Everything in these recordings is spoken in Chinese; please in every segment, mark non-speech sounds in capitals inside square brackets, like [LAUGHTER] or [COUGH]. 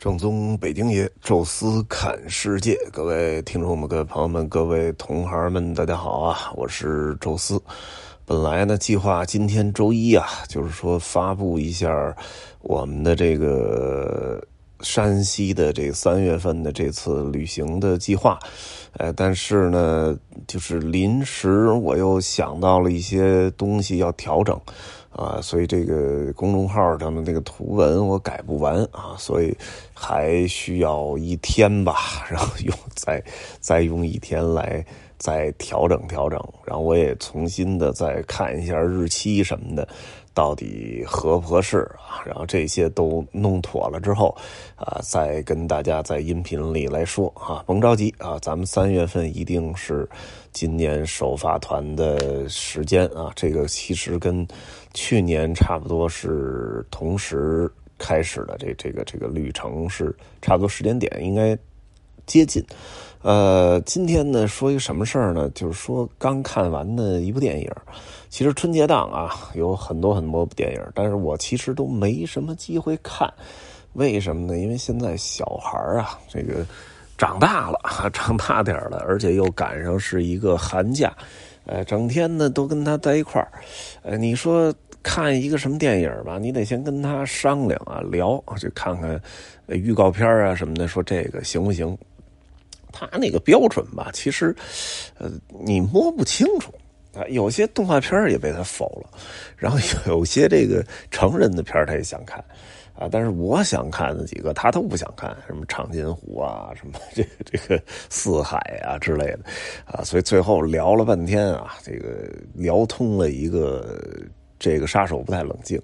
正宗北京爷，宙斯看世界，各位听众们、各位朋友们、各位同行们，大家好啊！我是宙斯。本来呢，计划今天周一啊，就是说发布一下我们的这个山西的这三月份的这次旅行的计划，呃，但是呢，就是临时我又想到了一些东西要调整。啊，所以这个公众号上的那个图文我改不完啊，所以还需要一天吧，[LAUGHS] 然后用再再用一天来再调整调整，然后我也重新的再看一下日期什么的。到底合不合适啊？然后这些都弄妥了之后，啊，再跟大家在音频里来说啊，甭着急啊，咱们三月份一定是今年首发团的时间啊。这个其实跟去年差不多是同时开始的，这这个这个旅程是差不多时间点应该接近。呃，今天呢说一个什么事儿呢？就是说刚看完的一部电影。其实春节档啊有很多很多部电影，但是我其实都没什么机会看。为什么呢？因为现在小孩啊，这个长大了，[LAUGHS] 长大点了，而且又赶上是一个寒假，呃，整天呢都跟他在一块儿。呃，你说看一个什么电影吧，你得先跟他商量啊，聊，就看看预告片啊什么的，说这个行不行？他那个标准吧，其实，呃，你摸不清楚啊。有些动画片也被他否了，然后有些这个成人的片他也想看啊。但是我想看的几个，他都不想看，什么长津湖啊，什么这这个四海啊之类的啊。所以最后聊了半天啊，这个聊通了一个。这个杀手不太冷静，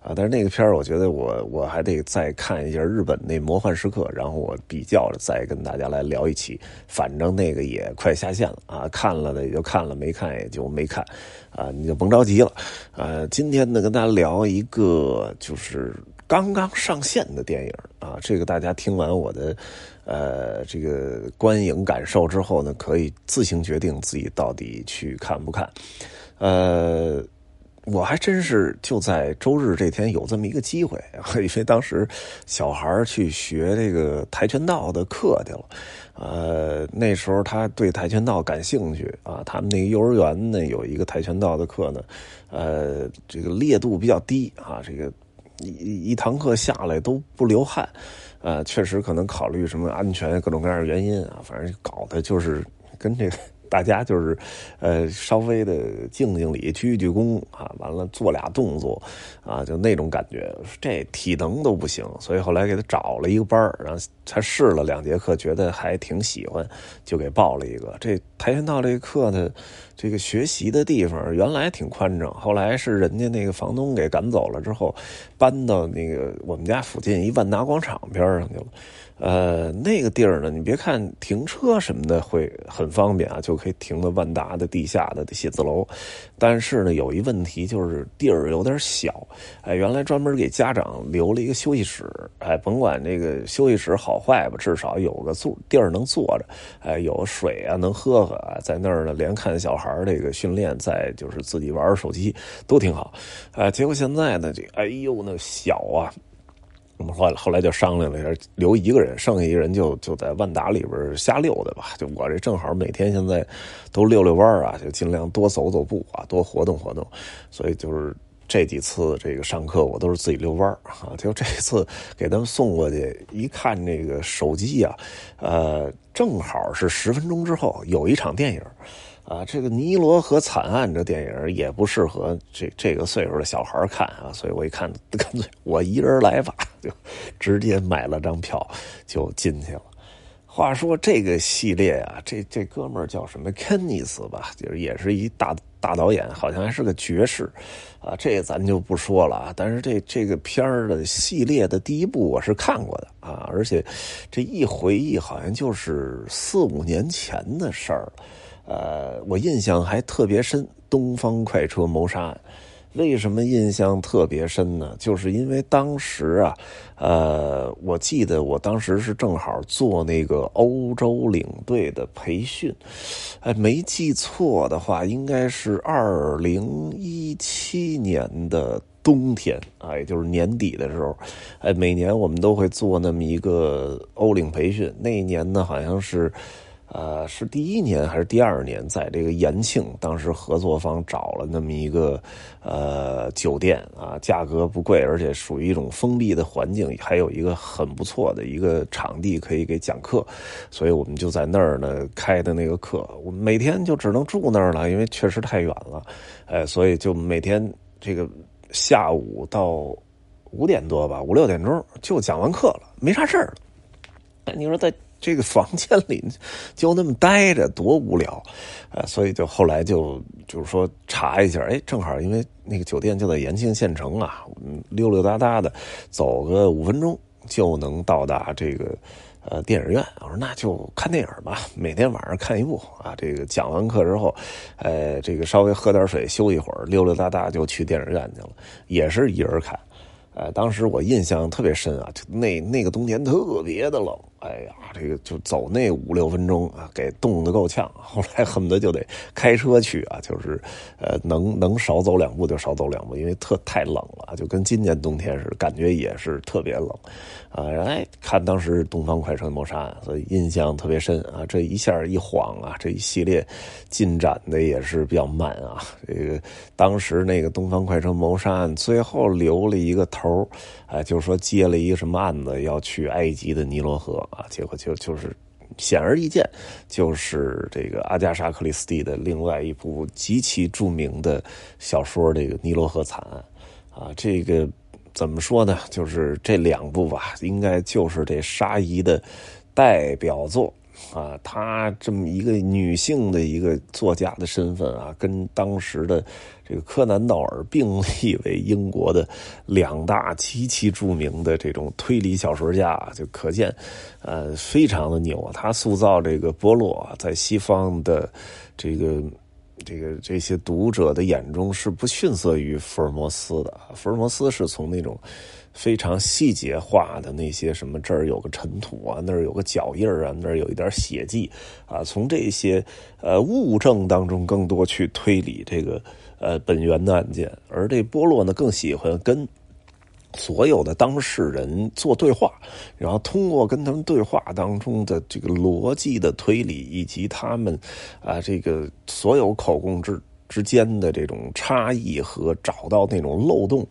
啊，但是那个片儿，我觉得我我还得再看一下日本那魔幻时刻，然后我比较着再跟大家来聊一起。反正那个也快下线了啊，看了的也就看了，没看也就没看，啊，你就甭着急了。呃，今天呢跟大家聊一个就是刚刚上线的电影啊，这个大家听完我的呃这个观影感受之后呢，可以自行决定自己到底去看不看，呃。我还真是就在周日这天有这么一个机会，[LAUGHS] 因为当时小孩去学这个跆拳道的课去了，呃，那时候他对跆拳道感兴趣啊，他们那个幼儿园呢有一个跆拳道的课呢，呃，这个烈度比较低啊，这个一一堂课下来都不流汗，呃，确实可能考虑什么安全各种各样的原因啊，反正搞的就是跟这个。大家就是，呃，稍微的敬敬礼、鞠鞠躬啊，完了做俩动作，啊，就那种感觉，这体能都不行，所以后来给他找了一个班儿然后他试了两节课，觉得还挺喜欢，就给报了一个。这跆拳道这个课呢，这个学习的地方原来挺宽敞，后来是人家那个房东给赶走了之后，搬到那个我们家附近一万达广场边上去了。呃，那个地儿呢，你别看停车什么的会很方便啊，就可以停到万达的地下的写字楼。但是呢，有一问题就是地儿有点小。哎，原来专门给家长留了一个休息室，哎，甭管这个休息室好坏吧，至少有个坐地儿能坐着，哎，有水啊能喝喝，在那儿呢连看小孩这个训练，再就是自己玩手机都挺好。哎，结果现在呢，这哎呦那小啊。我们后来后来就商量了一下，留一个人，剩下一个人就就在万达里边瞎溜达吧。就我这正好每天现在都溜溜弯啊，就尽量多走走步啊，多活动活动。所以就是这几次这个上课，我都是自己遛弯啊。就这次给他们送过去，一看这个手机啊，呃，正好是十分钟之后有一场电影。啊，这个《尼罗河惨案》这电影也不适合这这个岁数的小孩看啊，所以我一看，[LAUGHS] 干脆我一人来吧，就直接买了张票就进去了。话说这个系列啊，这这哥们儿叫什么？肯尼斯吧，就是也是一大大导演，好像还是个爵士啊。这咱就不说了啊。但是这这个片儿的系列的第一部我是看过的啊，而且这一回忆好像就是四五年前的事儿。呃，我印象还特别深，《东方快车谋杀案》，为什么印象特别深呢？就是因为当时啊，呃，我记得我当时是正好做那个欧洲领队的培训，哎，没记错的话，应该是二零一七年的。冬天啊，也就是年底的时候，哎，每年我们都会做那么一个欧领培训。那一年呢，好像是。呃，是第一年还是第二年，在这个延庆，当时合作方找了那么一个呃酒店啊，价格不贵，而且属于一种封闭的环境，还有一个很不错的一个场地可以给讲课，所以我们就在那儿呢开的那个课，我们每天就只能住那儿了，因为确实太远了，哎，所以就每天这个下午到五点多吧，五六点钟就讲完课了，没啥事儿了。哎，你说在。这个房间里就那么待着多无聊，呃，所以就后来就就是说查一下，哎，正好因为那个酒店就在延庆县城啊，溜溜达达的走个五分钟就能到达这个呃电影院。我说那就看电影吧，每天晚上看一部啊。这个讲完课之后，呃，这个稍微喝点水休一会儿，溜溜达达就去电影院去了，也是一人看。呃，当时我印象特别深啊，就那那个冬天特别的冷。哎呀，这个就走那五六分钟啊，给冻得够呛。[LAUGHS] 后来恨不得就得开车去啊，就是呃，能能少走两步就少走两步，因为特太冷了，就跟今年冬天似的，感觉也是特别冷啊。哎，看当时《东方快车谋杀案》，所以印象特别深啊。这一下一晃啊，这一系列进展的也是比较慢啊。这个当时那个《东方快车谋杀案》最后留了一个头哎，就是说接了一个什么案子要去埃及的尼罗河。啊，结果就就是显而易见，就是这个阿加莎·克里斯蒂的另外一部极其著名的小说《这个尼罗河惨案》啊，这个怎么说呢？就是这两部吧，应该就是这沙姨的代表作。啊，她这么一个女性的一个作家的身份啊，跟当时的这个柯南道尔并立为英国的两大极其著名的这种推理小说家，就可见，呃，非常的牛。他塑造这个波洛在西方的这个这个这些读者的眼中是不逊色于福尔摩斯的。福尔摩斯是从那种。非常细节化的那些什么，这儿有个尘土啊，那儿有个脚印儿啊，那儿有一点血迹啊，从这些呃物证当中更多去推理这个呃本源的案件，而这波洛呢更喜欢跟所有的当事人做对话，然后通过跟他们对话当中的这个逻辑的推理，以及他们啊这个所有口供之之间的这种差异和找到那种漏洞。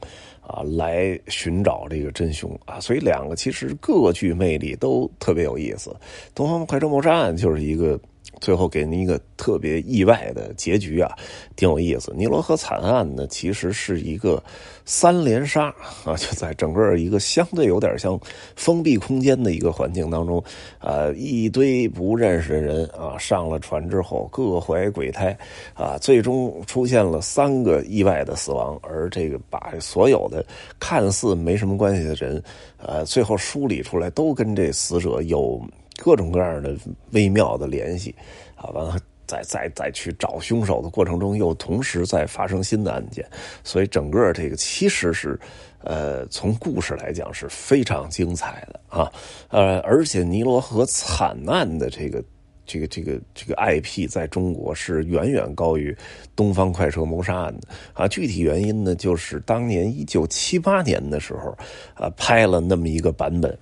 啊，来寻找这个真凶啊，所以两个其实各具魅力，都特别有意思。《东方快车谋杀案》就是一个。最后给您一个特别意外的结局啊，挺有意思。尼罗河惨案呢，其实是一个三连杀啊，[LAUGHS] 就在整个一个相对有点像封闭空间的一个环境当中，啊，一堆不认识的人啊，上了船之后各怀鬼胎啊，最终出现了三个意外的死亡，而这个把所有的看似没什么关系的人，呃，最后梳理出来都跟这死者有。各种各样的微妙的联系，啊，完了再再再去找凶手的过程中，又同时在发生新的案件，所以整个这个其实是，呃，从故事来讲是非常精彩的。啊，呃，而且尼罗河惨案的这个这个这个这个 IP 在中国是远远高于东方快车谋杀案的。啊，具体原因呢，就是当年一九七八年的时候，啊，拍了那么一个版本。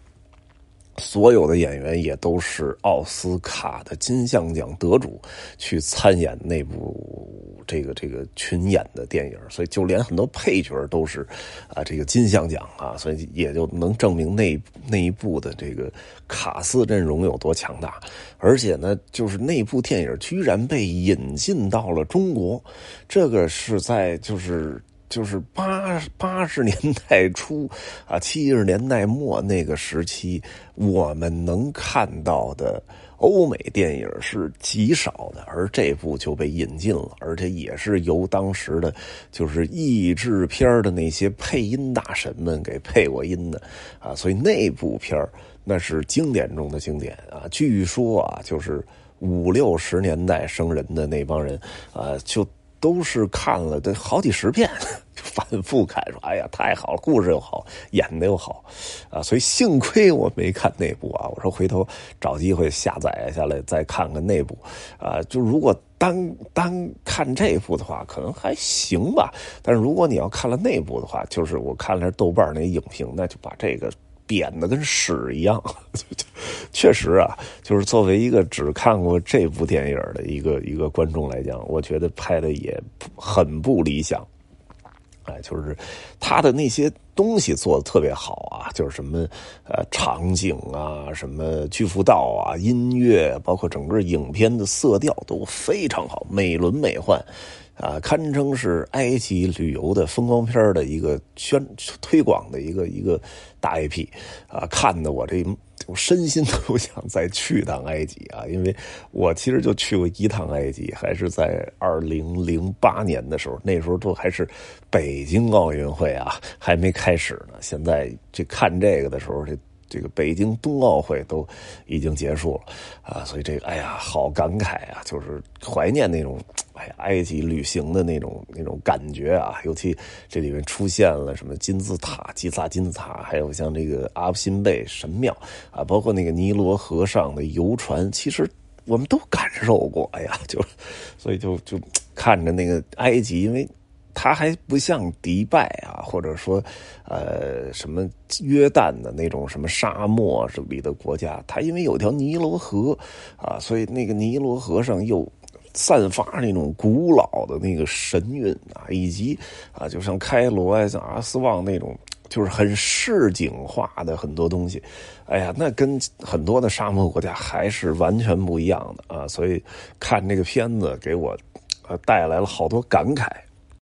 所有的演员也都是奥斯卡的金像奖得主，去参演那部这个这个群演的电影，所以就连很多配角都是啊这个金像奖啊，所以也就能证明那那一部的这个卡斯阵容有多强大。而且呢，就是那部电影居然被引进到了中国，这个是在就是。就是八八十年代初啊，七十年代末那个时期，我们能看到的欧美电影是极少的，而这部就被引进了，而且也是由当时的，就是译制片的那些配音大神们给配过音的啊，所以那部片那是经典中的经典啊。据说啊，就是五六十年代生人的那帮人啊，就。都是看了得好几十遍，[LAUGHS] 反复看，说哎呀太好了，故事又好，演的又好，啊，所以幸亏我没看那部啊，我说回头找机会下载下来再看看那部，啊，就如果单单看这部的话，可能还行吧，但是如果你要看了那部的话，就是我看了豆瓣那影评，那就把这个。扁的跟屎一样，[LAUGHS] 确实啊，就是作为一个只看过这部电影的一个一个观众来讲，我觉得拍的也很不理想。哎，就是他的那些东西做的特别好啊，就是什么呃场景啊，什么巨幅道啊，音乐，包括整个影片的色调都非常好，美轮美奂。啊，堪称是埃及旅游的风光片的一个宣推广的一个一个大 IP，啊，看的我这我身心都想再去趟埃及啊，因为我其实就去过一趟埃及，还是在二零零八年的时候，那时候都还是北京奥运会啊，还没开始呢。现在这看这个的时候，这。这个北京冬奥会都已经结束了啊，所以这个哎呀，好感慨啊，就是怀念那种哎埃及旅行的那种那种感觉啊。尤其这里面出现了什么金字塔、吉萨金字塔，还有像这个阿布辛贝神庙啊，包括那个尼罗河上的游船，其实我们都感受过。哎呀，就所以就就看着那个埃及，因为。它还不像迪拜啊，或者说，呃，什么约旦的那种什么沙漠里的国家，它因为有条尼罗河啊，所以那个尼罗河上又散发那种古老的那个神韵啊，以及啊，就像开罗啊，像阿斯旺那种，就是很市井化的很多东西，哎呀，那跟很多的沙漠国家还是完全不一样的啊，所以看这个片子给我呃带来了好多感慨。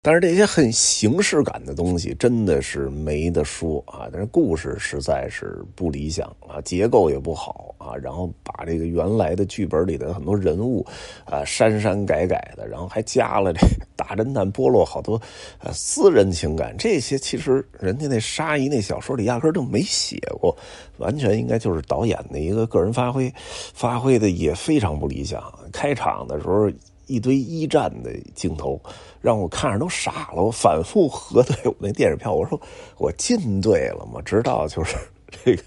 但是这些很形式感的东西真的是没得说啊！但是故事实在是不理想啊，结构也不好啊，然后把这个原来的剧本里的很多人物啊删删改改的，然后还加了这大侦探波洛好多呃私人情感，这些其实人家那沙溢那小说里压根就没写过，完全应该就是导演的一个个人发挥，发挥的也非常不理想。开场的时候。一堆一战的镜头，让我看着都傻了。我反复核对我那电影票，我说我进对了吗？直到就是这个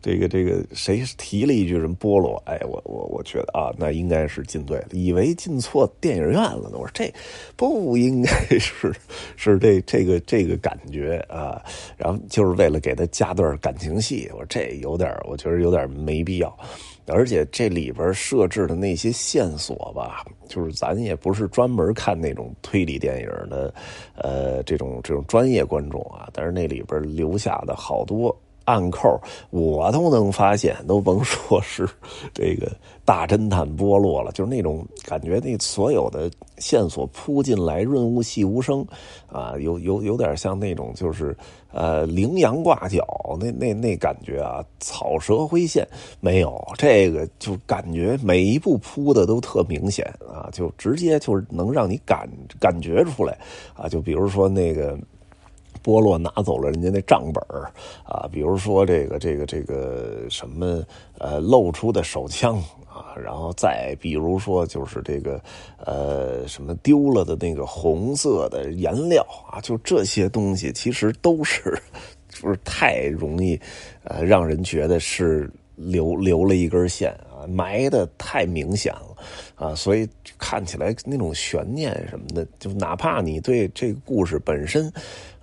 这个这个谁提了一句什么菠萝，哎，我我我觉得啊，那应该是进对了，以为进错电影院了呢。我说这不应该是是这这个这个感觉啊。然后就是为了给他加段感情戏，我说这有点，我觉得有点没必要。而且这里边设置的那些线索吧，就是咱也不是专门看那种推理电影的，呃，这种这种专业观众啊，但是那里边留下的好多。暗扣我都能发现，都甭说是这个大侦探波洛了，就是那种感觉，那所有的线索扑进来，润物细无声，啊，有有有点像那种就是呃羚羊挂角那那那感觉啊，草蛇灰线没有，这个就感觉每一步铺的都特明显啊，就直接就是能让你感感觉出来啊，就比如说那个。波洛拿走了人家那账本啊，比如说这个这个这个什么呃露出的手枪啊，然后再比如说就是这个呃什么丢了的那个红色的颜料啊，就这些东西其实都是不是太容易呃让人觉得是留留了一根线啊，埋的太明显了啊，所以看起来那种悬念什么的，就哪怕你对这个故事本身。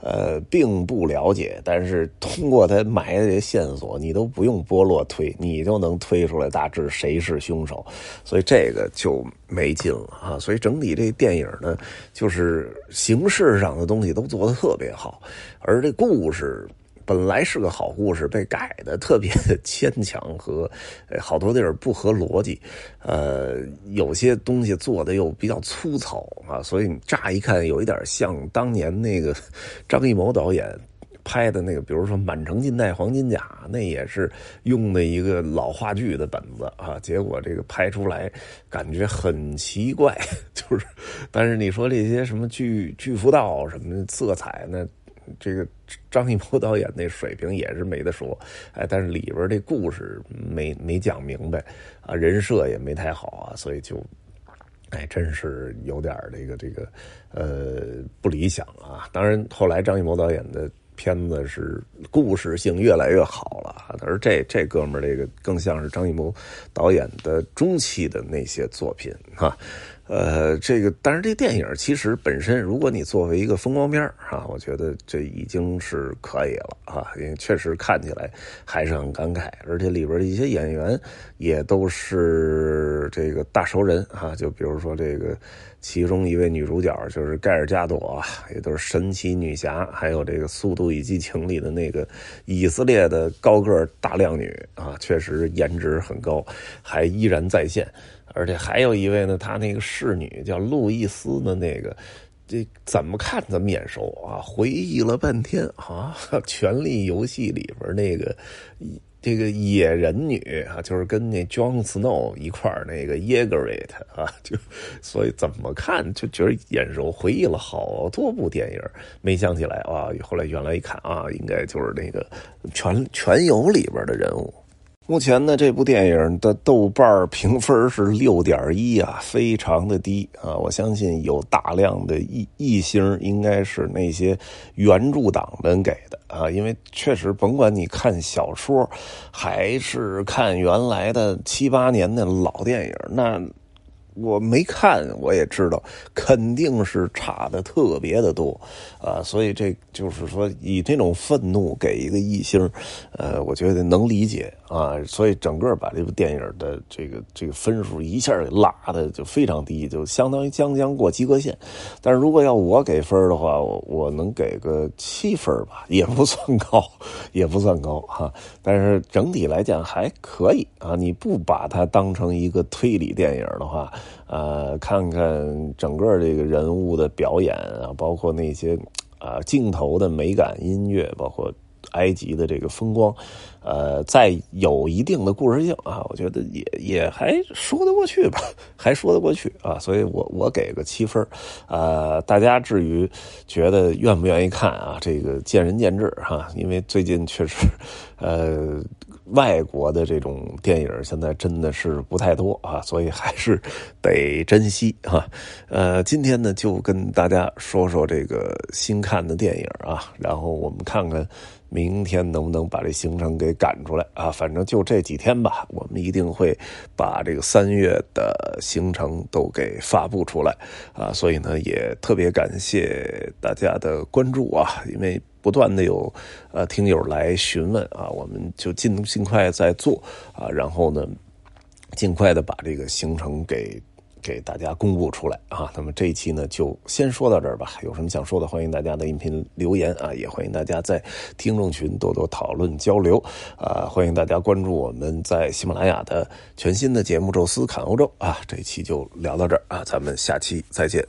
呃，并不了解，但是通过他埋的这些线索，你都不用波落推，你就能推出来大致谁是凶手，所以这个就没劲了啊！所以整体这电影呢，就是形式上的东西都做得特别好，而这故事。本来是个好故事，被改的特别牵强和 [LAUGHS] 好多地儿不合逻辑，呃，有些东西做的又比较粗糙啊，所以你乍一看有一点像当年那个张艺谋导演拍的那个，比如说《满城尽带黄金甲》，那也是用的一个老话剧的本子啊，结果这个拍出来感觉很奇怪，就是，但是你说这些什么巨巨幅道什么色彩那。这个张艺谋 [LAUGHS] 导演那水平也是没得说，哎，但是里边这故事没没讲明白啊，人设也没太好啊，所以就哎，真是有点这个这个呃不理想啊。当然，后来张艺谋导演的片子是故事性越来越好了，而这这哥们儿这个更像是张艺谋导演的中期的那些作品哈。呃，这个，但是这电影其实本身，如果你作为一个风光片啊，我觉得这已经是可以了啊，因为确实看起来还是很感慨，而且里边的一些演员也都是这个大熟人啊，就比如说这个其中一位女主角就是盖尔加朵，也都是神奇女侠，还有这个《速度与激情》里的那个以色列的高个大靓女啊，确实颜值很高，还依然在线。而且还有一位呢，他那个侍女叫路易斯的那个，这怎么看怎么眼熟啊！回忆了半天啊，《权力游戏》里边那个这个野人女啊，就是跟那 Jon Snow 一块那个 y e g e r i t 啊，就所以怎么看就觉得眼熟。回忆了好多部电影，没想起来啊。后来原来一看啊，应该就是那个《全全游》里边的人物。目前呢，这部电影的豆瓣评分是六点一啊，非常的低啊。我相信有大量的异异星，应该是那些原著党们给的啊。因为确实，甭管你看小说，还是看原来的七八年的老电影，那。我没看，我也知道肯定是差的特别的多，啊，所以这就是说以这种愤怒给一个一星，呃，我觉得能理解啊，所以整个把这部电影的这个这个分数一下给拉的就非常低，就相当于将将过及格线。但是如果要我给分的话，我我能给个七分吧，也不算高，也不算高哈。但是整体来讲还可以啊，你不把它当成一个推理电影的话。呃，看看整个这个人物的表演啊，包括那些啊镜头的美感、音乐，包括埃及的这个风光，呃，再有一定的故事性啊，我觉得也也还说得过去吧，[LAUGHS] 还说得过去啊，所以我我给个七分呃，大家至于觉得愿不愿意看啊，这个见仁见智哈，因为最近确实，呃。外国的这种电影现在真的是不太多啊，所以还是得珍惜哈。呃，今天呢就跟大家说说这个新看的电影啊，然后我们看看明天能不能把这行程给赶出来啊。反正就这几天吧，我们一定会把这个三月的行程都给发布出来啊。所以呢，也特别感谢大家的关注啊，因为。不断的有，呃，听友来询问啊，我们就尽尽快在做啊，然后呢，尽快的把这个行程给给大家公布出来啊。那么这一期呢，就先说到这儿吧。有什么想说的，欢迎大家的音频留言啊，也欢迎大家在听众群多多讨论交流啊。欢迎大家关注我们在喜马拉雅的全新的节目《宙斯侃欧洲》啊。这一期就聊到这儿啊，咱们下期再见。